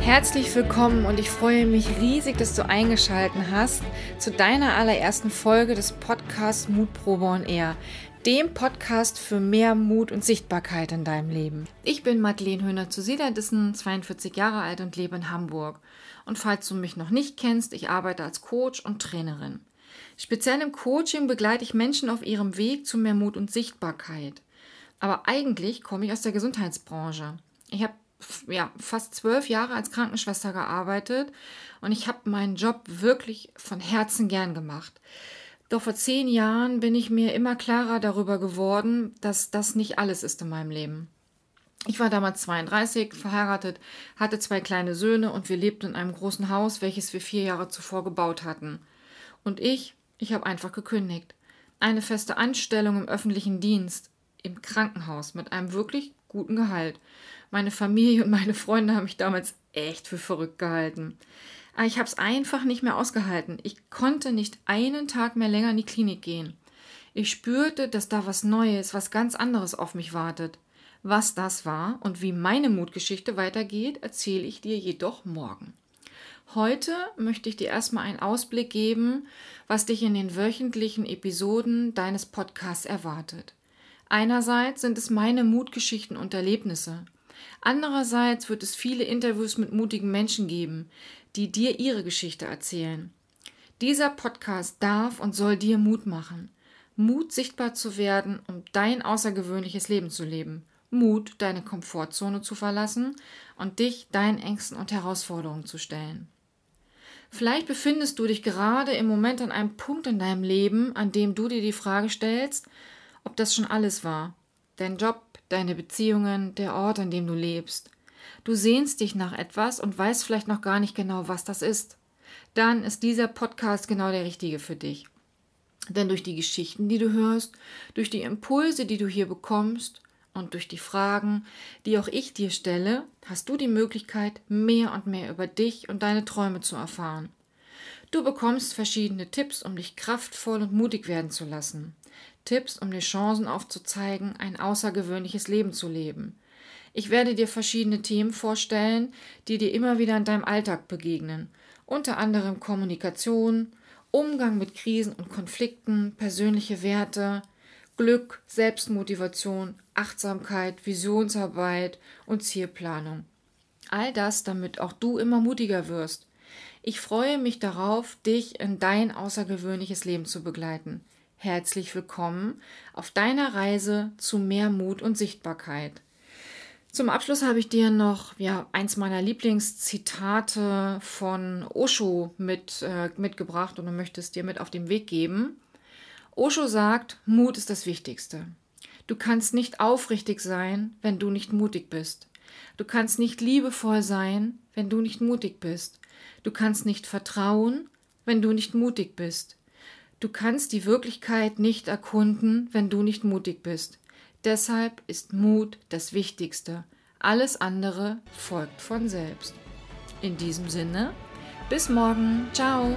Herzlich willkommen und ich freue mich riesig, dass du eingeschaltet hast zu deiner allerersten Folge des Podcasts Mutprobe on Air, dem Podcast für mehr Mut und Sichtbarkeit in deinem Leben. Ich bin Madeleine Höhner zu Siederdissen, 42 Jahre alt und lebe in Hamburg. Und falls du mich noch nicht kennst, ich arbeite als Coach und Trainerin. Speziell im Coaching begleite ich Menschen auf ihrem Weg zu mehr Mut und Sichtbarkeit. Aber eigentlich komme ich aus der Gesundheitsbranche. Ich habe ja, fast zwölf Jahre als Krankenschwester gearbeitet und ich habe meinen Job wirklich von Herzen gern gemacht. Doch vor zehn Jahren bin ich mir immer klarer darüber geworden, dass das nicht alles ist in meinem Leben. Ich war damals 32, verheiratet, hatte zwei kleine Söhne und wir lebten in einem großen Haus, welches wir vier Jahre zuvor gebaut hatten. Und ich, ich habe einfach gekündigt. Eine feste Anstellung im öffentlichen Dienst, im Krankenhaus mit einem wirklich guten Gehalt. Meine Familie und meine Freunde haben mich damals echt für verrückt gehalten. Aber ich habe es einfach nicht mehr ausgehalten. Ich konnte nicht einen Tag mehr länger in die Klinik gehen. Ich spürte, dass da was Neues, was ganz anderes auf mich wartet. Was das war und wie meine Mutgeschichte weitergeht, erzähle ich dir jedoch morgen. Heute möchte ich dir erstmal einen Ausblick geben, was dich in den wöchentlichen Episoden deines Podcasts erwartet. Einerseits sind es meine Mutgeschichten und Erlebnisse. Andererseits wird es viele Interviews mit mutigen Menschen geben, die dir ihre Geschichte erzählen. Dieser Podcast darf und soll dir Mut machen. Mut, sichtbar zu werden, um dein außergewöhnliches Leben zu leben. Mut, deine Komfortzone zu verlassen und dich deinen Ängsten und Herausforderungen zu stellen. Vielleicht befindest du dich gerade im Moment an einem Punkt in deinem Leben, an dem du dir die Frage stellst, ob das schon alles war. Dein Job, deine Beziehungen, der Ort, an dem du lebst. Du sehnst dich nach etwas und weißt vielleicht noch gar nicht genau, was das ist. Dann ist dieser Podcast genau der richtige für dich. Denn durch die Geschichten, die du hörst, durch die Impulse, die du hier bekommst und durch die Fragen, die auch ich dir stelle, hast du die Möglichkeit, mehr und mehr über dich und deine Träume zu erfahren. Du bekommst verschiedene Tipps, um dich kraftvoll und mutig werden zu lassen. Tipps, um dir Chancen aufzuzeigen, ein außergewöhnliches Leben zu leben. Ich werde dir verschiedene Themen vorstellen, die dir immer wieder in deinem Alltag begegnen, unter anderem Kommunikation, Umgang mit Krisen und Konflikten, persönliche Werte, Glück, Selbstmotivation, Achtsamkeit, Visionsarbeit und Zielplanung. All das, damit auch du immer mutiger wirst. Ich freue mich darauf, dich in dein außergewöhnliches Leben zu begleiten. Herzlich willkommen auf deiner Reise zu mehr Mut und Sichtbarkeit. Zum Abschluss habe ich dir noch ja, eins meiner Lieblingszitate von Osho mit, äh, mitgebracht und möchte es dir mit auf den Weg geben. Osho sagt, Mut ist das Wichtigste. Du kannst nicht aufrichtig sein, wenn du nicht mutig bist. Du kannst nicht liebevoll sein, wenn du nicht mutig bist. Du kannst nicht vertrauen, wenn du nicht mutig bist. Du kannst die Wirklichkeit nicht erkunden, wenn du nicht mutig bist. Deshalb ist Mut das Wichtigste. Alles andere folgt von selbst. In diesem Sinne, bis morgen. Ciao.